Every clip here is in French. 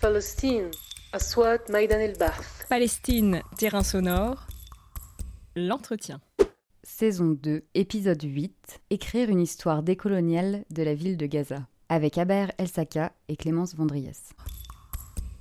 Palestine, Palestine, terrain sonore, l'entretien. Saison 2, épisode 8, écrire une histoire décoloniale de la ville de Gaza, avec Haber Elsaka et Clémence Vondriès.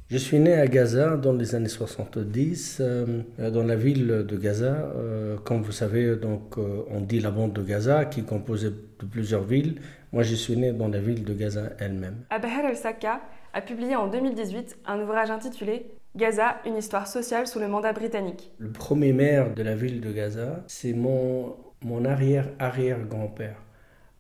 Je suis né à Gaza dans les années 70, euh, euh, dans la ville de Gaza. Euh, comme vous savez, donc, on dit la bande de Gaza qui est composée de plusieurs villes. Moi, je suis né dans la ville de Gaza elle-même. Abher El-Saka a publié en 2018 un ouvrage intitulé Gaza, une histoire sociale sous le mandat britannique. Le premier maire de la ville de Gaza, c'est mon, mon arrière-arrière-grand-père.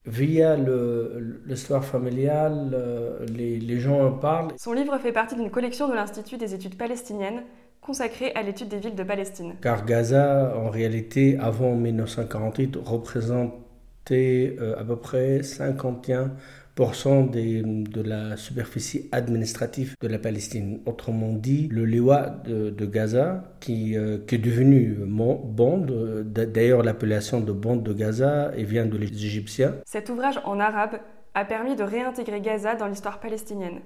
Via le- l'histoire familiale, euh, les, les gens en parlent. Son livre fait partie d'une collection de l'Institut des études palestiniennes consacrée à l'étude des villes de Palestine. Car Gaza, en réalité, avant 1948, représentait euh, à peu près 51% des- de la superficie administrative de la Palestine. Autrement dit, le Liwa de, de Gaza, qui, euh, qui est devenu bande, d'ailleurs l'appellation de bande de Gaza et vient de les Égyptiens, Cet ouvrage en arabe a permis de réintégrer Gaza dans l'histoire palestinienne,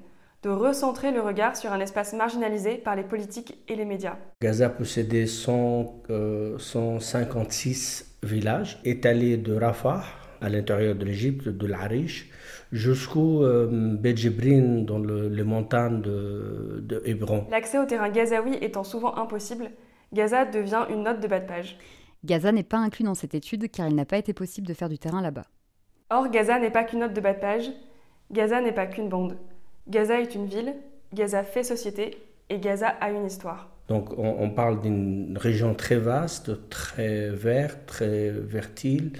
de recentrer le regard sur un espace marginalisé par les politiques et les médias. Gaza possédait 100, euh, 156 villages étalés de Rafah, à l'intérieur de l'Égypte, de l'Arish, jusqu'au euh, dans le- les montagnes de, de Hébron. L'accès au terrain gazaoui étant souvent impossible, Gaza devient une note de bas de page. Gaza n'est pas inclus dans cette étude car il n'a pas été possible de faire du terrain là-bas. Or, Gaza n'est pas qu'une note de bas de page, Gaza n'est pas qu'une bande. Gaza est une ville, Gaza fait société, et Gaza a une histoire. Donc on, on parle d'une région très vaste, très verte, très fertile,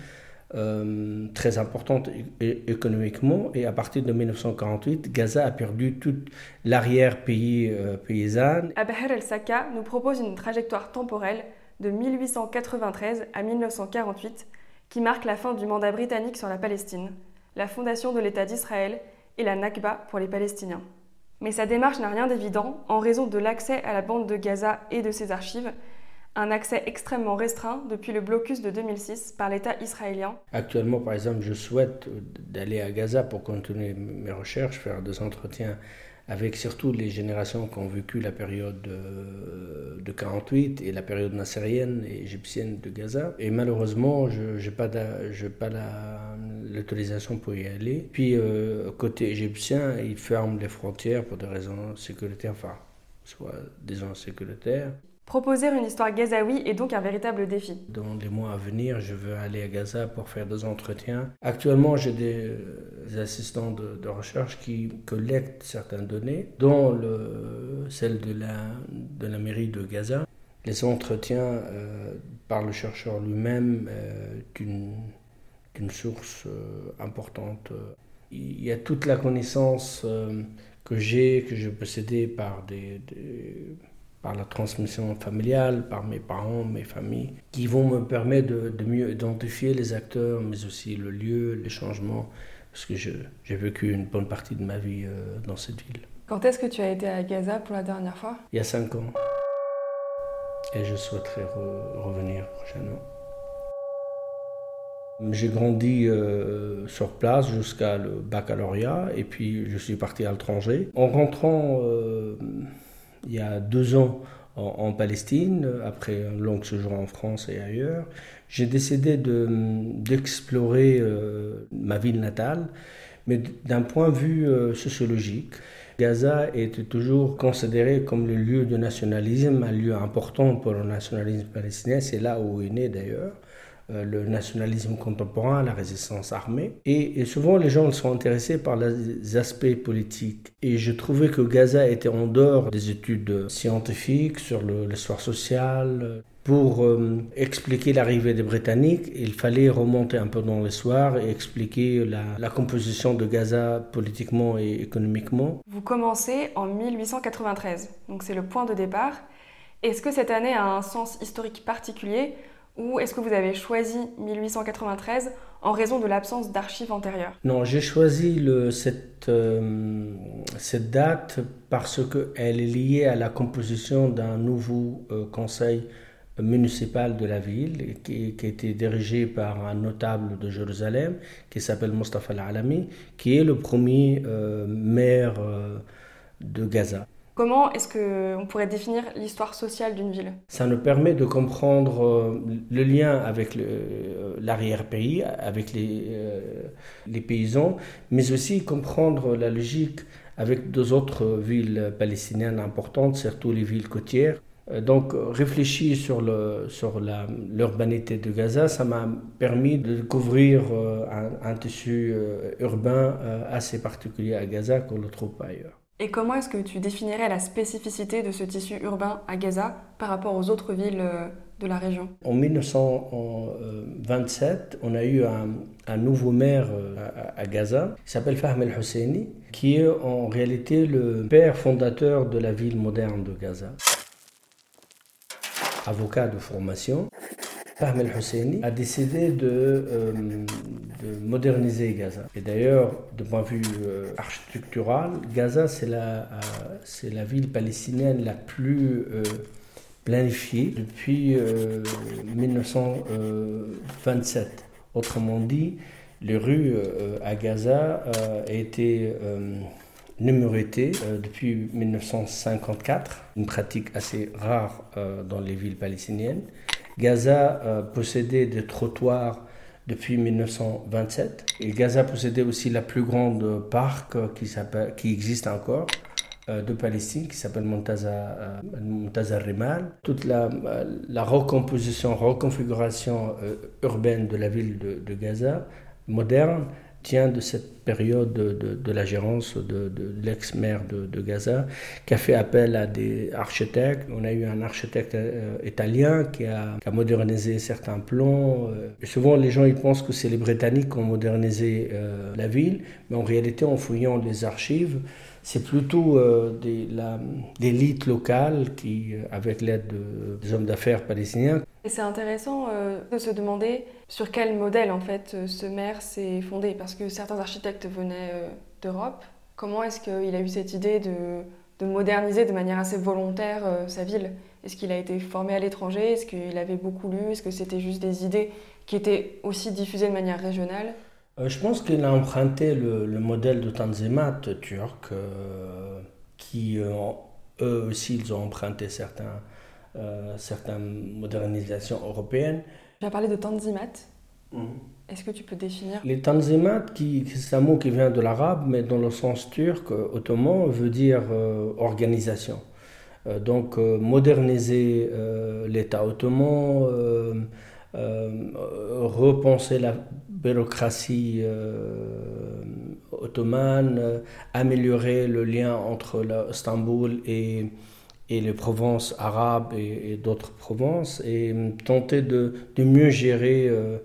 euh, très importante économiquement. Et à partir de 1948, Gaza a perdu toute l'arrière-pays euh, paysanne el-Sakka nous propose une trajectoire temporelle de 1893 à 1948 qui marque la fin du mandat britannique sur la Palestine, la fondation de l'État d'Israël et la Nakba pour les Palestiniens. Mais sa démarche n'a rien d'évident en raison de l'accès à la bande de Gaza et de ses archives, un accès extrêmement restreint depuis le blocus de 2006 par l'État israélien. Actuellement, par exemple, je souhaite euh, d'aller à Gaza pour continuer mes recherches, faire des entretiens avec surtout les générations qui ont vécu la période de, de 48 et la période nassérienne et égyptienne de Gaza. Et malheureusement, je n'ai pas, l'autorisation pour y aller. Puis, euh, côté égyptien, ils ferment les frontières pour des raisons sécuritaires, enfin, soit disons sécuritaires. Proposer une histoire gazaoui est donc un véritable défi. Dans les mois à venir, je veux aller à Gaza pour faire des entretiens. Actuellement, j'ai des, assistants de, recherche qui collectent certaines données, dont le, celle de la, mairie de Gaza. Les entretiens euh, par le chercheur lui-même euh, d'une source euh, importante. Il y a toute la connaissance euh, que j'ai, que j'ai possédée par des par la transmission familiale, par mes parents, mes familles, qui vont me permettre de, de mieux identifier les acteurs, mais aussi le lieu, les changements, parce que j'ai vécu une bonne partie de ma vie euh, dans cette ville. Quand est-ce que tu as été à Gaza pour la dernière fois? Il y a cinq ans. Et je souhaiterais re- revenir prochainement. J'ai grandi euh, sur place jusqu'à le baccalauréat et puis je suis parti à l'étranger. En rentrant euh, il y a deux ans en, Palestine, après un long séjour en France et ailleurs, j'ai décidé de- d'explorer euh, ma ville natale, mais d'un point de vue euh, sociologique. Gaza était toujours considéré comme le lieu de nationalisme, un lieu important pour le nationalisme palestinien. C'est là où est né d'ailleurs le nationalisme contemporain, la résistance armée. Et, souvent, les gens sont intéressés par les aspects politiques. Et je trouvais que Gaza était en dehors des études scientifiques sur l'histoire sociale. Pour euh, expliquer l'arrivée des Britanniques, il fallait remonter un peu dans l'histoire et expliquer la composition de Gaza politiquement et économiquement. Vous commencez en 1893, donc c'est le point de départ. Est-ce que cette année a un sens historique particulier ou est-ce que vous avez choisi 1893 en raison de l'absence d'archives antérieures? Non, j'ai choisi euh, cette date parce qu'elle est liée à la composition d'un nouveau euh, conseil municipal de la ville qui, a été dirigé par un notable de Jérusalem qui s'appelle Mustafa Al-Alami, qui est le premier euh, maire de Gaza. Comment est-ce qu'on pourrait définir l'histoire sociale d'une ville? Ça nous permet de comprendre euh, le lien avec euh, l'arrière-pays, avec les, euh, les paysans, mais aussi comprendre la logique avec deux autres villes palestiniennes importantes, surtout les villes côtières. Donc réfléchir sur l'urbanité de Gaza, ça m'a permis de découvrir un, un tissu urbain assez particulier à Gaza qu'on ne trouve pas ailleurs. Et comment est-ce que tu définirais la spécificité de ce tissu urbain à Gaza par rapport aux autres villes euh, de la région? En 1927, on a eu un, nouveau maire euh, à, Gaza, qui s'appelle Fahm el-Husseini, qui est en réalité le père fondateur de la ville moderne de Gaza. Avocat de formation, Fahm el-Husseini a décidé de, euh, de, moderniser Gaza. Et d'ailleurs, de point de vue euh, architectural, Gaza, c'est la, euh, c'est la ville palestinienne la plus planifiée depuis 1927. Autrement dit, les rues à Gaza ont été numérotées depuis 1954, une pratique assez rare dans les villes palestiniennes. Gaza euh, possédait des trottoirs depuis 1927. Et Gaza possédait aussi la plus grande parc qui, qui existe encore euh, de Palestine, qui s'appelle Montaza, euh, Rimal. Toute la, recomposition, reconfiguration urbaine de la ville de Gaza, moderne, tient de cette période de, la gérance de, l'ex-maire de, Gaza, qui a fait appel à des architectes. On a eu un architecte euh, italien qui a, modernisé certains plans. Euh. souvent, les gens ils pensent que c'est les Britanniques qui ont modernisé euh, la ville, mais en réalité, en fouillant les archives, c'est plutôt l'élite locale qui, avec l'aide des hommes d'affaires palestiniens. Et c'est intéressant de se demander sur quel modèle en fait euh, ce maire s'est fondé Parce que certains architectes venaient euh, d'Europe. Comment est-ce qu'il a eu cette idée de, moderniser de manière assez volontaire euh, sa ville? Est-ce qu'il a été formé à l'étranger? Est-ce qu'il avait beaucoup lu? Est-ce que c'était juste des idées qui étaient aussi diffusées de manière régionale? Je pense qu'il a emprunté le, modèle de Tanzimat turc, qui eux aussi ils ont emprunté certains, certaines modernisations européennes. Tu as parlé de tanzimat. Mhm. Est-ce que tu peux définir? Les tanzimat, c'est un mot qui vient de l'arabe, mais dans le sens turc, euh, ottoman, veut dire euh, organisation. Euh, donc moderniser l'État ottoman, repenser la bureaucratie ottomane, améliorer le lien entre Istanbul et les provinces arabes et, d'autres provinces et hum, tenter de, mieux gérer euh,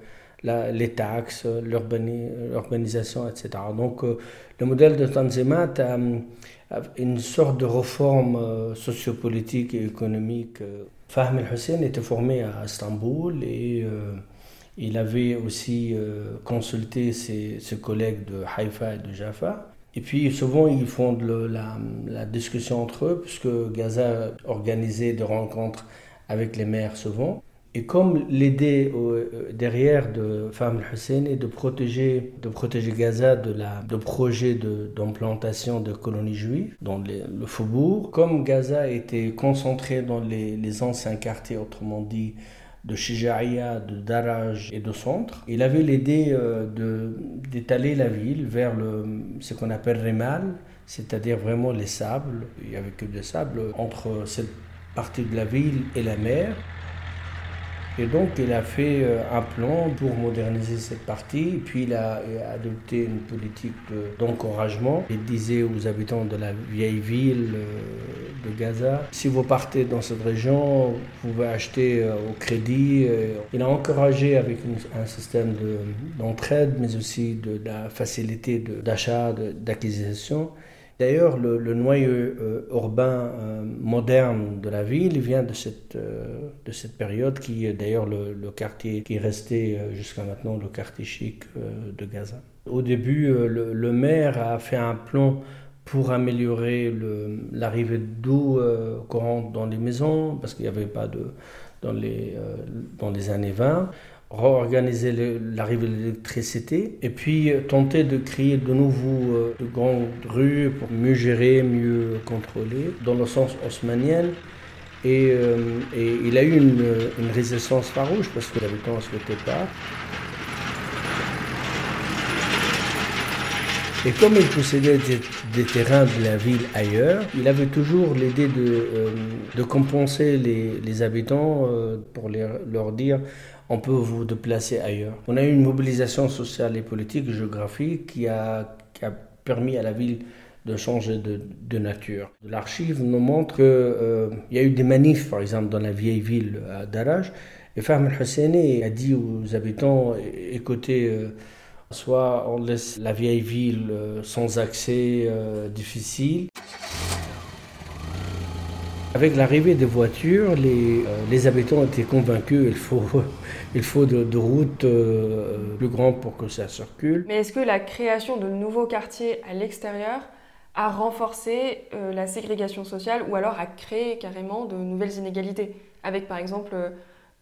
les taxes, l'urbanisation, etc. Donc euh, le modèle de Tanzimat a, une sorte de réforme euh, sociopolitique et économique. Fahm el-Hussein était formé à Istanbul et il avait aussi consulté ses, collègues de Haïfa et de Jaffa. Et puis souvent, ils font la, discussion entre eux, puisque Gaza organisait des rencontres avec les maires souvent. Et comme l'idée euh, derrière de Fahm Hussein est de protéger, de protéger Gaza de, la, de projets d'implantation de, colonies juives dans le faubourg, comme Gaza était concentré dans les anciens quartiers, autrement dit de Shijaïa, de Daraj et de Centre. Il avait l'idée euh, d'étaler la ville vers le, ce qu'on appelle Rimal, c'est-à-dire vraiment les sables. Il n'y avait que des sables entre cette partie de la ville et la mer. Et donc, il a fait euh, un plan pour moderniser cette partie. Puis, il a, adopté une politique d'encouragement. il disait aux habitants de la vieille ville euh, de Gaza, si vous partez dans cette région, vous pouvez acheter euh, au crédit. Il a encouragé avec un système d'entraide, mais aussi de la facilité d'achat, d'acquisition. D'ailleurs, le, noyau euh, urbain euh, moderne de la ville vient de cette, euh, période qui est d'ailleurs le, quartier qui est resté jusqu'à maintenant le quartier chic de Gaza. Au début, le, maire a fait un plan pour améliorer l'arrivée d'eau courante dans les maisons, parce qu'il n'y avait pas de dans les, dans les années 20. Réorganiser l'arrivée de l'électricité et puis euh, tenter de créer de nouveaux euh, de grandes rues pour mieux gérer, mieux contrôler dans le sens haussmanien. Et, et il a eu une, résistance farouche parce que les habitants ne souhaitaient pas. Et comme il possédait des, terrains de la ville ailleurs, il avait toujours l'idée de, euh, compenser les, habitants euh, pour leur dire on peut vous déplacer ailleurs. On a eu une mobilisation sociale et politique, géographique, qui a, permis à la ville de changer de, nature. L'archive nous montre qu'il euh, y a eu des manifs, par exemple, dans la vieille ville d'Araj, et Fahm al-Husseini a dit aux habitants, écoutez, Soit on laisse la vieille ville euh, sans accès euh, difficile. Avec l'arrivée des voitures, les, euh, les, habitants étaient convaincus qu'il faut, il faut de, routes plus grandes pour que ça circule. Mais est-ce que la création de nouveaux quartiers à l'extérieur a renforcé la ségrégation sociale ou alors a créé carrément de nouvelles inégalités? Avec par exemple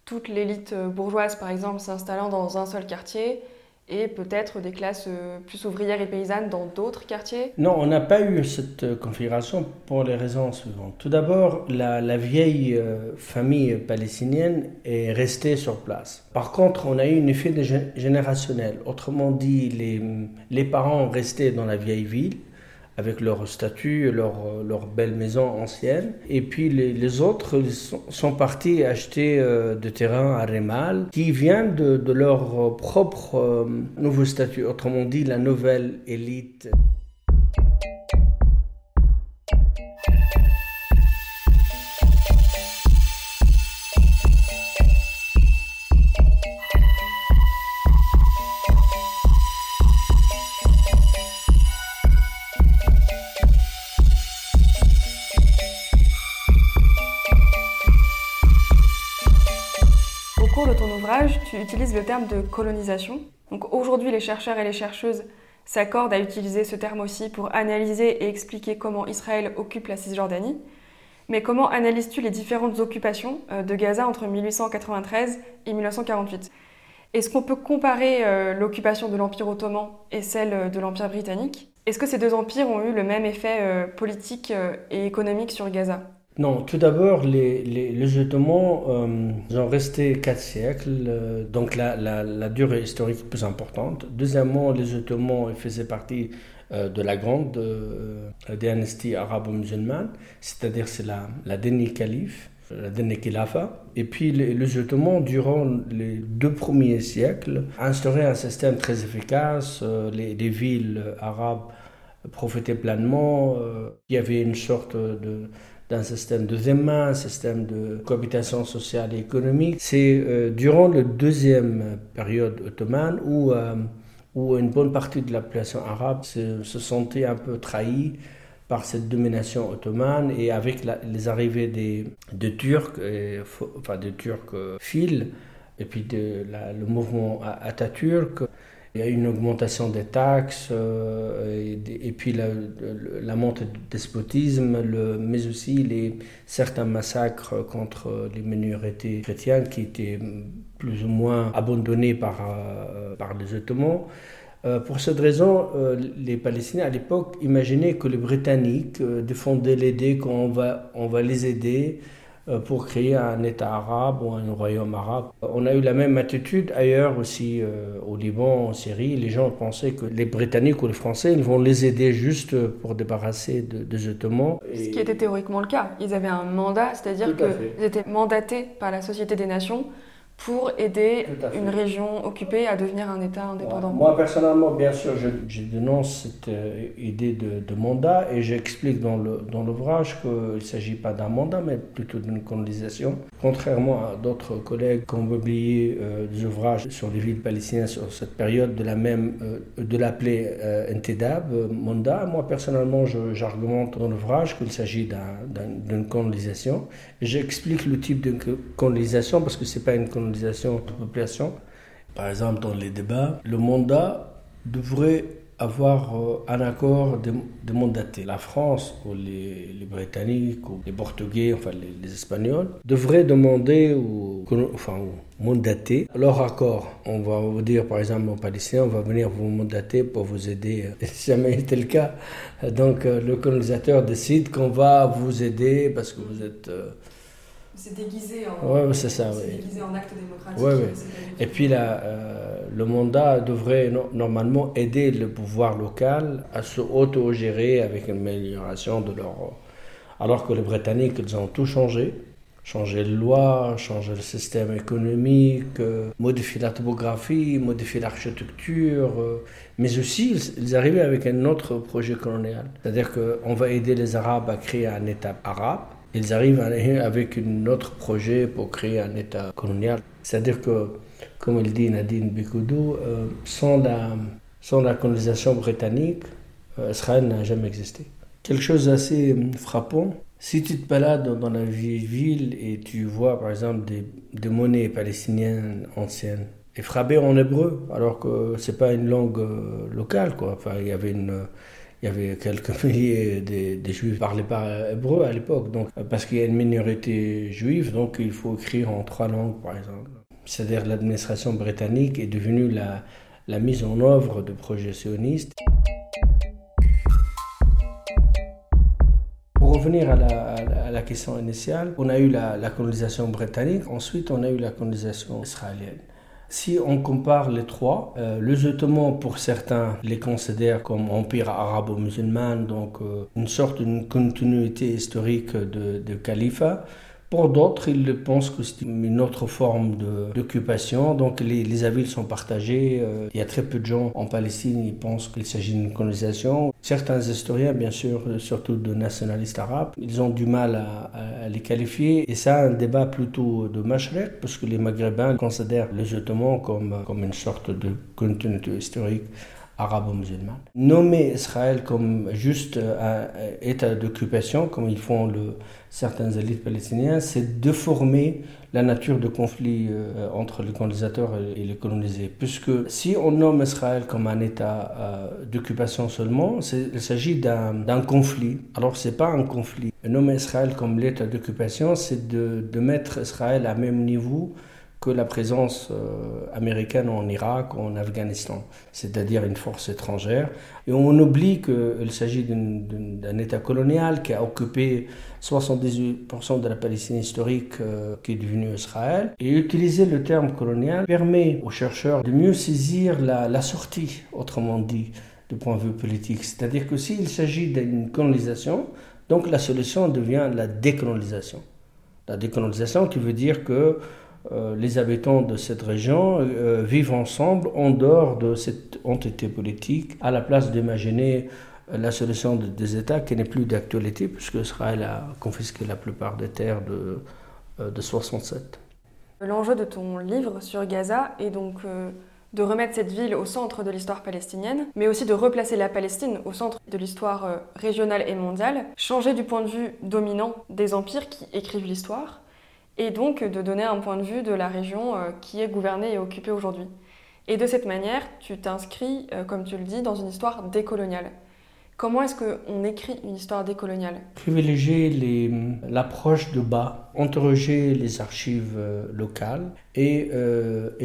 toute l'élite bourgeoise par exemple s'installant dans un seul quartier et peut-être des classes euh, plus ouvrières et paysannes dans d'autres quartiers? Non, on n'a pas eu cette euh, configuration pour les raisons suivantes. Tout d'abord, la, vieille euh, famille palestinienne est restée sur place. Par contre, on a eu un effet générationnel. Autrement dit, les, les parents restaient dans la vieille ville avec leur statut, leur, leur belle maison ancienne. Et puis les, autres sont, partis acheter euh, des terrains à Rémal qui viennent de, de leur propre euh, nouveau statut, autrement dit la nouvelle élite. Tu utilises le terme de colonisation. Aujourd'hui, les chercheurs et les chercheuses s'accordent à utiliser ce terme aussi pour analyser et expliquer comment Israël occupe la Cisjordanie. Mais comment analyses-tu les différentes occupations euh, de Gaza entre 1893 et 1948 Est-ce qu'on peut comparer euh, l'occupation de l'Empire ottoman et celle euh, de l'Empire britannique? Est-ce que ces deux empires ont eu le même effet politique et économique sur Gaza? Non, tout d'abord, les, les, les, Ottomans euh, ont resté quatre siècles, euh, donc la, la, la, durée historique plus importante. Deuxièmement, les Ottomans faisaient partie euh, de la grande dynastie arabo-musulmane, c'est-à-dire c'est la, la dernière calife, la dernière khilafa. Et puis les, les, Ottomans, durant les deux premiers siècles, instauraient un système très efficace. Les, les, villes arabes profitaient pleinement. il y avait une sorte de d'un système de main, un système de cohabitation sociale et économique. C'est euh, durant la deuxième période ottomane où, euh, où une bonne partie de la population arabe se, se, sentait un peu trahie par cette domination ottomane et avec les arrivées des, des Turcs, enfin des Turcs euh, fils, et puis de le mouvement Atatürk, il y a une augmentation des taxes euh, et, puis la, la, montée du despotisme, mais aussi les, certains massacres contre les minorités chrétiennes qui étaient plus ou moins abandonnés par, euh, par les Ottomans. Euh, pour cette raison, les Palestiniens à l'époque imaginaient que les Britanniques défendaient l'aider, qu'on va, on va les aider pour créer un État arabe ou un royaume arabe. On a eu la même attitude ailleurs aussi, euh, au Liban, en Syrie. Les gens pensaient que les Britanniques ou les Français ils vont les aider juste pour débarrasser de, des Ottomans. Ce qui était théoriquement le cas. Ils avaient un mandat, c'est-à-dire qu'ils étaient mandatés par la Société des Nations pour aider une région occupée à devenir un État indépendant Moi, personnellement, bien sûr, je, je dénonce cette euh, idée de, de, mandat et j'explique dans l'ouvrage dans qu'il ne s'agit pas d'un mandat, mais plutôt d'une colonisation. Contrairement à d'autres collègues qui ont publié euh, des ouvrages sur les villes palestiniennes sur cette période de la même, euh, de l'appeler euh, euh, mandat, moi, personnellement, j'argumente dans l'ouvrage qu'il s'agit d'une un, colonisation. J'explique le type de colonisation parce que ce n'est pas une colonisation de population. Par exemple, dans les débats, le mandat devrait avoir euh, un accord de, de mandaté. La France ou les, Britanniques ou les Portugais, enfin les, Espagnols, devraient demander ou, enfin, mandater leur accord. On va vous dire par exemple aux Palestiniens, on va venir vous mandater pour vous aider. Si jamais été le cas, donc le colonisateur décide qu'on va vous aider parce que vous êtes... C'est déguisé en, ouais, c'est ça, ouais. déguisé en acte démocratique. Ouais, ouais. Et puis là, euh, le mandat devrait no normalement aider le pouvoir local à se auto-gérer avec une amélioration de leur... Alors que les Britanniques, ils ont tout changé. Changer les lois, changer le système économique, euh, modifier la topographie, modifier l'architecture, euh, mais aussi ils, ils arrivaient avec un autre projet colonial. C'est-à-dire qu'on va aider les Arabes à créer un État arabe, ils arrivent avec un autre projet pour créer un État colonial. C'est-à-dire que, comme il dit Nadine Bikoudou, euh, sans, la, colonisation britannique, euh, Israël n'a jamais existé. Quelque chose d'assez frappant, si tu te balades dans la ville et tu vois par exemple des, monnaies palestiniennes anciennes, et frappées en hébreu, alors que c'est pas une langue euh, locale, quoi. Enfin, il y avait une il y avait quelques milliers de, juifs qui parlaient pas hébreu à l'époque, donc parce qu'il y a une minorité juive, donc il faut écrire en trois langues, par exemple. C'est-à-dire l'administration britannique est devenue la, mise en œuvre de projets sionistes. Pour revenir à la, question initiale, on a eu la colonisation britannique, ensuite on a eu la colonisation israélienne. Si on compare les trois, euh, les Ottomans, pour certains, les considèrent comme empire arabo-musulman, donc euh, une sorte de continuité historique de, de califat. Pour d'autres, ils pensent que c'est une autre forme d'occupation, donc les, les, avis sont partagés. Euh, il y a très peu de gens en Palestine qui pensent qu'il s'agit d'une colonisation. Certains historiens, bien sûr, surtout de nationalistes arabes, ils ont du mal à, à les qualifier. Et ça, un débat plutôt de Mashrek, parce que les Maghrébins considèrent les Ottomans comme, comme une sorte de continuité historique arabo-musulmane. Nommer Israël comme juste un état d'occupation, comme ils font le, certaines élites palestiniennes, c'est déformer la nature de conflit euh, entre les colonisateurs et, les colonisés. Puisque si on nomme Israël comme un état euh, d'occupation seulement, il s'agit d'un conflit. Alors c'est pas un conflit. Nommer Israël comme l'état d'occupation, c'est de, de mettre Israël à même niveau que la présence euh, américaine en Irak ou en Afghanistan, c'est-à-dire une force étrangère. Et on oublie qu'il s'agit d'un État colonial qui a occupé 78% de la Palestine historique euh, qui est devenue Israël. Et utiliser le terme colonial permet aux chercheurs de mieux saisir la, sortie, autrement dit, du point de vue politique. C'est-à-dire que s'il s'agit d'une colonisation, donc la solution devient la décolonisation. La décolonisation qui veut dire que les habitants de cette région euh, vivent ensemble en dehors de cette entité politique, à la place d'imaginer euh, la solution de, des États qui n'est plus d'actualité, puisque Israël a confisqué la plupart des terres de, de 67. L'enjeu de ton livre sur Gaza est donc de remettre cette ville au centre de l'histoire palestinienne, mais aussi de replacer la Palestine au centre de l'histoire régionale et mondiale, changer du point de vue dominant des empires qui écrivent l'histoire, et donc de donner un point de vue de la région euh, qui est gouvernée et occupée aujourd'hui. Et de cette manière, tu t'inscris, euh, comme tu le dis, dans une histoire décoloniale. Comment est-ce qu'on écrit une histoire décoloniale? Privilégier l'approche de bas, interroger les archives euh, locales et,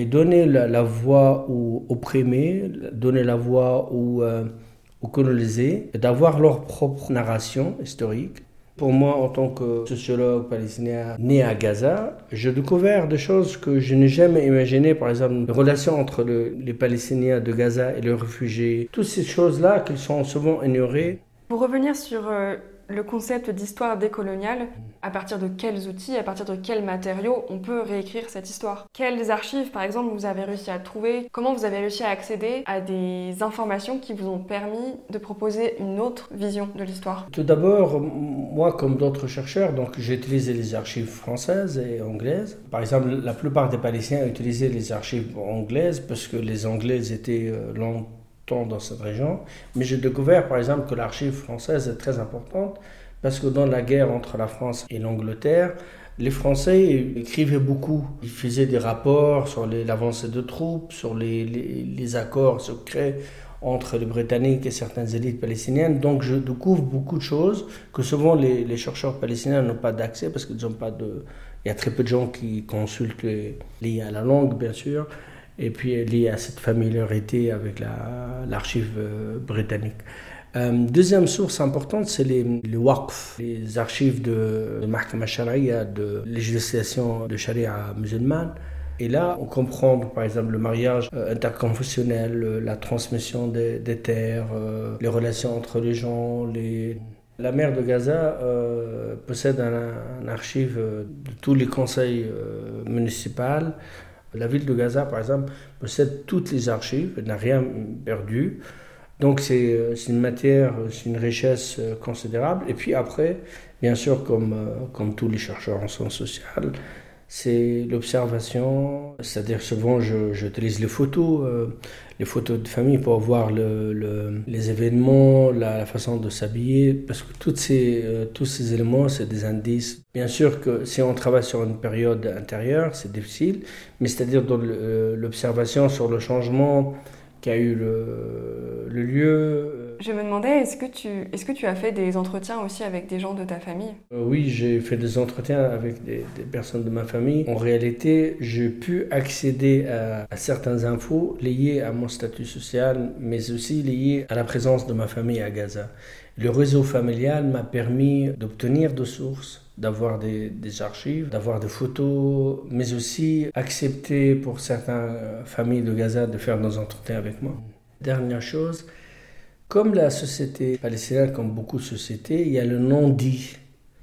donner la, voix aux opprimés, donner la voix aux colonisés, d'avoir leur propre narration historique pour moi, en tant que sociologue palestinien né à Gaza, j'ai découvert des choses que je n'ai jamais imaginées, par exemple, les relations entre le, les Palestiniens de Gaza et les réfugiés, toutes ces choses-là qui sont souvent ignorées. Pour revenir sur euh, le concept d'histoire décoloniale, à partir de quels outils, à partir de quels matériaux on peut réécrire cette histoire? Quelles archives, par exemple, vous avez réussi à trouver? Comment vous avez réussi à accéder à des informations qui vous ont permis de proposer une autre vision de l'histoire? Tout d'abord, moi, comme d'autres chercheurs, donc j'ai utilisé les archives françaises et anglaises. Par exemple, la plupart des Palestiniens utilisaient les archives anglaises parce que les Anglais étaient euh, dans cette région. Mais j'ai découvert, par exemple, que l'archive française est très importante parce que dans la guerre entre la France et l'Angleterre, les Français écrivaient beaucoup. Ils faisaient des rapports sur l'avancée de troupes, sur les, accords secrets entre les Britanniques et certaines élites palestiniennes. Donc je découvre beaucoup de choses que souvent les, les chercheurs palestiniens n'ont pas d'accès parce qu'ils n'ont pas de... Il y a très peu de gens qui consultent liés à la langue, bien sûr, et puis liés à cette familiarité avec l'archive euh, britannique. Euh, deuxième source importante, c'est les, les waqf, les archives de, de Mahkama de législation de Sharia musulmane. Et là, on comprend par exemple le mariage euh, interconfessionnel, la transmission des, terres, les relations entre les gens. La maire de Gaza possède un, archive de tous les conseils municipaux. La ville de Gaza, par exemple, possède toutes les archives, elle n'a rien perdu. Donc c'est une matière, c'est une richesse considérable. Et puis après, bien sûr, comme, comme tous les chercheurs en sciences sociales, c'est l'observation, c'est-à-dire souvent j'utilise les photos, euh, les photos de famille pour voir le, le, les événements, la, façon de s'habiller, parce que toutes ces, euh, tous ces éléments, c'est des indices. Bien sûr que si on travaille sur une période intérieure, c'est difficile, mais c'est-à-dire euh, l'observation sur le changement qui a eu le lieu, je me demandais, est-ce que, tu, est que tu as fait des entretiens aussi avec des gens de ta famille? Euh, Oui, j'ai fait des entretiens avec des, des, personnes de ma famille. En réalité, j'ai pu accéder à, à certaines infos liées à mon statut social, mais aussi liées à la présence de ma famille à Gaza. Le réseau familial m'a permis d'obtenir des sources, d'avoir des, des, archives, d'avoir des photos, mais aussi accepter pour certaines familles de Gaza de faire des entretiens avec moi. Dernière chose, comme la société palestinienne, comme beaucoup de sociétés, il y a le non-dit.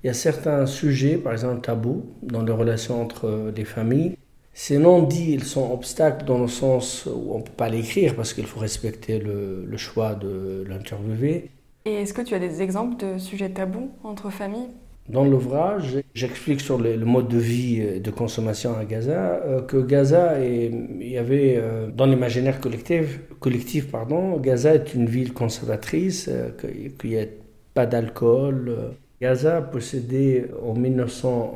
Il y a certains sujets, par exemple tabous, dans les relations entre les familles. Ces non-dits, ils sont obstacles dans le sens où on ne peut pas l'écrire parce qu'il faut respecter le, le choix de l'interviewé. Et est-ce que tu as des exemples de sujets tabous entre familles? Dans l'ouvrage, j'explique sur le, mode de vie et de consommation à Gaza euh, que Gaza, est, il y avait euh, dans l'imaginaire collectif, collectif pardon, Gaza est une ville conservatrice, euh, qu'il n'y a pas d'alcool. Gaza possédait en 1900,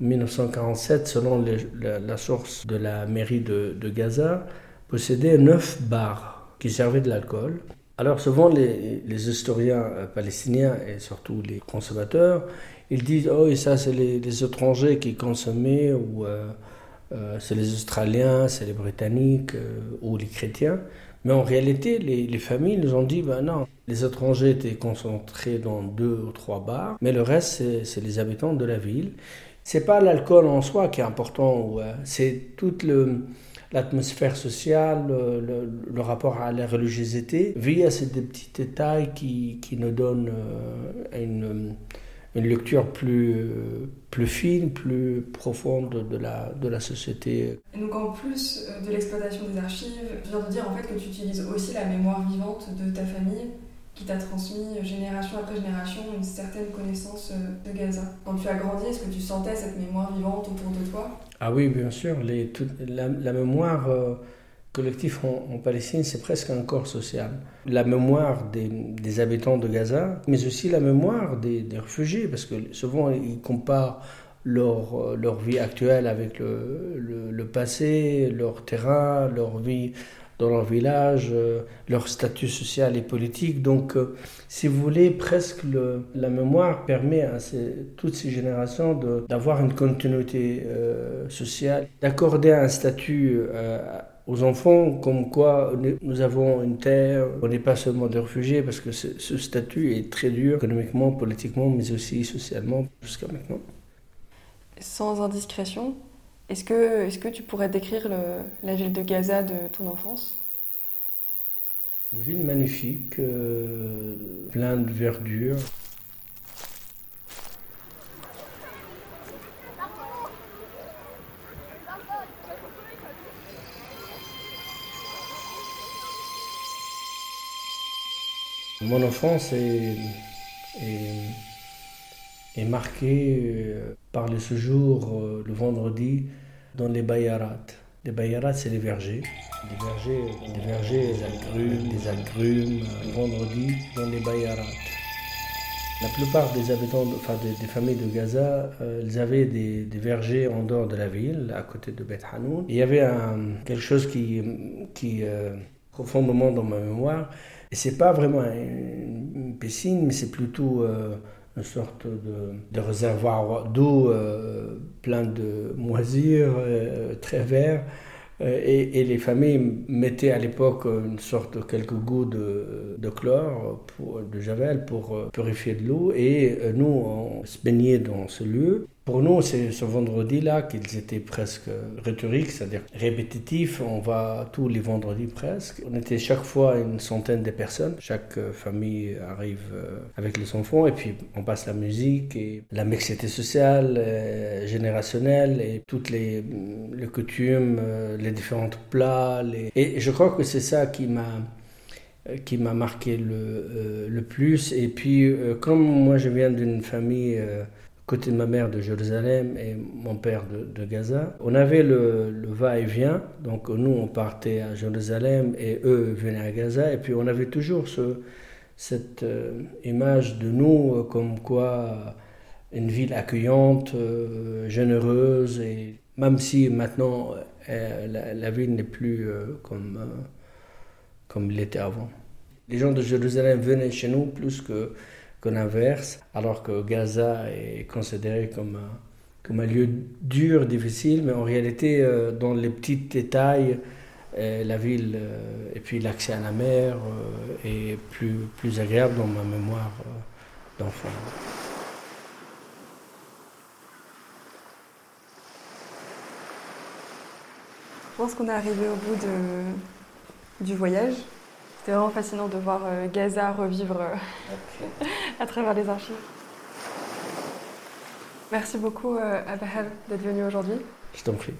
1947, selon la, source de la mairie de, de Gaza, possédait neuf bars qui servaient de l'alcool. Alors souvent les, historiens euh, palestiniens et surtout les conservateurs, ils disent oh et ça c'est les, étrangers qui consommaient ou euh, euh, c'est les Australiens, c'est les Britanniques ou les chrétiens. Mais en réalité, les, les, familles nous ont dit ben non, les étrangers étaient concentrés dans deux ou trois bars, mais le reste c'est les habitants de la ville. C'est pas l'alcool en soi qui est important, c'est tout le l'atmosphère sociale, le, le, rapport à la religiosité, via ces petits détails qui, qui nous donnent euh, une, une, lecture plus, plus fine, plus profonde de la, de la société. Et donc en plus de l'exploitation des archives, je viens de dire en fait que tu utilises aussi la mémoire vivante de ta famille qui t'a transmis génération après génération une certaine connaissance euh, de Gaza. Quand tu as grandi, est-ce que tu sentais cette mémoire vivante autour de toi? Ah oui, bien sûr. La, mémoire euh, collective en, Palestine, c'est presque un corps social. La mémoire des, habitants de Gaza, mais aussi la mémoire des, réfugiés, parce que souvent ils comparent leur, euh, vie actuelle avec le passé, leur terrain, leur vie dans leur village, euh, leur statut social et politique. Donc, euh, si vous voulez, presque la mémoire permet à toutes ces générations d'avoir une continuité euh, sociale, d'accorder un statut aux enfants comme quoi nous avons une terre, on n'est pas seulement des réfugiés parce que ce statut est très dur économiquement, politiquement, mais aussi socialement jusqu'à maintenant. Sans indiscrétion, est-ce que, est que tu pourrais décrire la ville de Gaza de ton enfance? Une ville magnifique, euh, pleine de verdure. Mon enfance est, est marquée euh, par le séjour euh, le vendredi dans les bayarat. Les bayarat, c'est les vergers. Les vergers, les vergers, les agrumes, des agrumes, le vendredi dans les bayarat. La plupart des habitants, enfin des, familles de Gaza, euh, ils avaient des, vergers en dehors de la ville, à côté de Beth Hanoun. Il y avait quelque chose qui, qui euh, profondément dans ma mémoire. Et c'est pas vraiment une, piscine, mais c'est plutôt euh, une sorte de, réservoir d'eau euh, plein de moisir, euh, très vert. Et, les familles mettaient à l'époque une sorte quelques gouttes de, de chlore, de javel pour purifier de l'eau. Et nous, on se baignait dans ce lieu. Pour nous, c'est ce vendredi-là qu'ils étaient presque rhétoriques, c'est-à-dire répétitifs. On va tous les vendredis presque. On était chaque fois une centaine de personnes. Chaque euh, famille arrive euh, avec les enfants et puis on passe la musique et la mixité sociale, euh, générationnelle et toutes les, les coutumes, les différents plats. Et je crois que c'est ça qui m'a qui m'a marqué le, le, plus. Et puis, comme moi je viens d'une famille côté de ma mère de Jérusalem et mon père de, Gaza. On avait le, va-et-vient, donc nous on partait à Jérusalem et eux venaient à Gaza, et puis on avait toujours ce, cette euh, image de nous euh, comme quoi une ville accueillante, euh, généreuse, et même si maintenant la, ville n'est plus comme, comme il était avant. Les gens de Jérusalem venaient chez nous plus que qu'on inverse, alors que Gaza est considéré comme un, comme un lieu dur, difficile, mais en réalité, euh, dans les petits détails, euh, la ville euh, et puis l'accès à la mer est plus, plus agréable dans ma mémoire d'enfant. Je pense qu'on est arrivé au bout de, du voyage. C'était vraiment fascinant de voir euh, Gaza revivre euh, à travers les archives. Merci beaucoup, euh, Abahel, d'être venu aujourd'hui. Je t'en prie.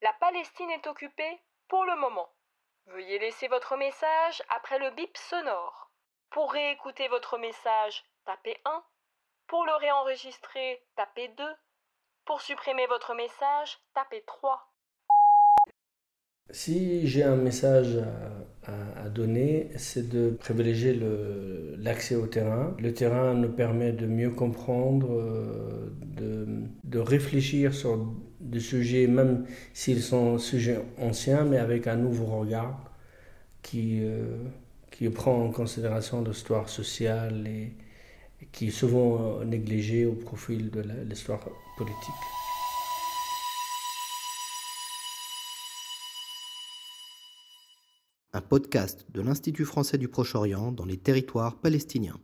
La Palestine est occupée pour le moment. Veuillez laisser votre message après le bip sonore. Pour réécouter votre message, tapez 1. Pour le réenregistrer, tapez 2. Pour supprimer votre message, tapez 3. Si j'ai un message à, donner, c'est de privilégier l'accès au terrain. Le terrain nous permet de mieux comprendre, euh, de, de réfléchir sur des sujets, même s'ils sont sujets anciens, mais avec un nouveau regard qui, euh, qui prend en considération l'histoire sociale et, qui est souvent négligée au profil de l'histoire politique. Un podcast de l'Institut français du Proche-Orient dans les territoires palestiniens.